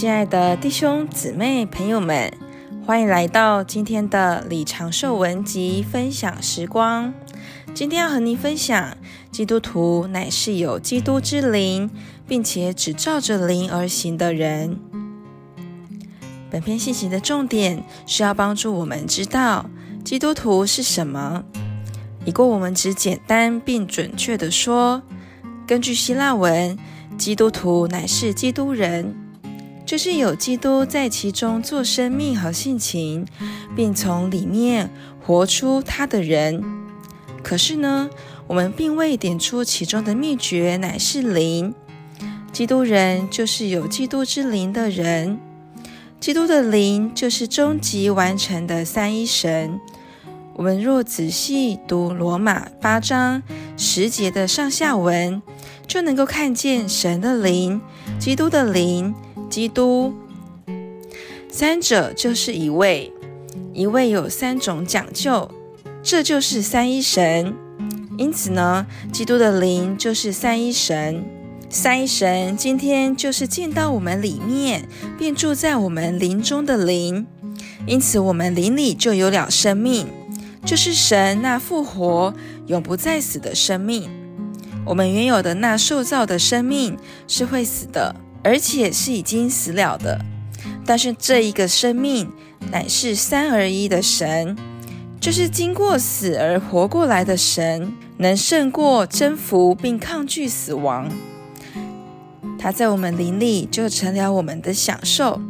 亲爱的弟兄姊妹朋友们，欢迎来到今天的李长寿文集分享时光。今天要和您分享，基督徒乃是有基督之灵，并且只照着灵而行的人。本篇信息的重点是要帮助我们知道基督徒是什么。以过我们只简单并准确地说，根据希腊文，基督徒乃是基督人。就是有基督在其中做生命和性情，并从里面活出他的人。可是呢，我们并未点出其中的秘诀，乃是灵。基督人就是有基督之灵的人。基督的灵就是终极完成的三一神。我们若仔细读罗马八章十节的上下文，就能够看见神的灵、基督的灵。基督，三者就是一位，一位有三种讲究，这就是三一神。因此呢，基督的灵就是三一神。三一神今天就是进到我们里面，并住在我们灵中的灵。因此，我们灵里就有了生命，就是神那复活、永不再死的生命。我们原有的那受造的生命是会死的。而且是已经死了的，但是这一个生命乃是三而一的神，就是经过死而活过来的神，能胜过征服并抗拒死亡。他在我们灵里就成了我们的享受。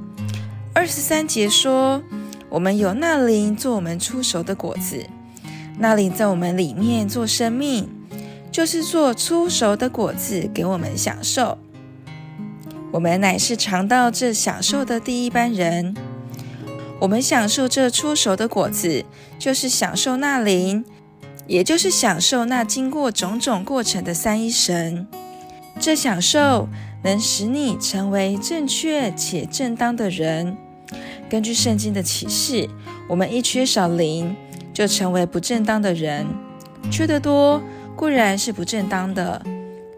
二十三节说，我们有那灵做我们出熟的果子，那灵在我们里面做生命，就是做出熟的果子给我们享受。我们乃是尝到这享受的第一班人。我们享受这初熟的果子，就是享受那灵，也就是享受那经过种种过程的三一神。这享受能使你成为正确且正当的人。根据圣经的启示，我们一缺少灵，就成为不正当的人。缺得多固然是不正当的，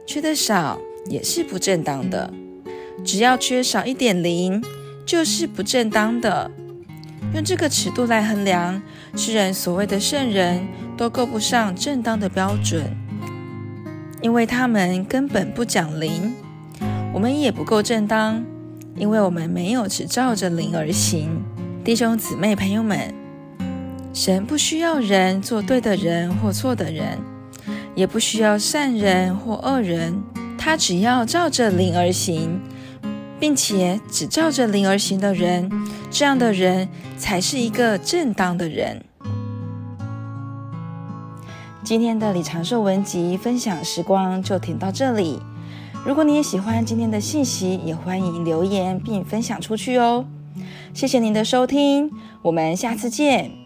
缺得少也是不正当的。只要缺少一点灵，就是不正当的。用这个尺度来衡量，世人所谓的圣人都够不上正当的标准，因为他们根本不讲灵。我们也不够正当，因为我们没有只照着灵而行。弟兄姊妹朋友们，神不需要人做对的人或错的人，也不需要善人或恶人，他只要照着灵而行。并且只照着灵而行的人，这样的人才是一个正当的人。今天的李长寿文集分享时光就停到这里。如果你也喜欢今天的信息，也欢迎留言并分享出去哦。谢谢您的收听，我们下次见。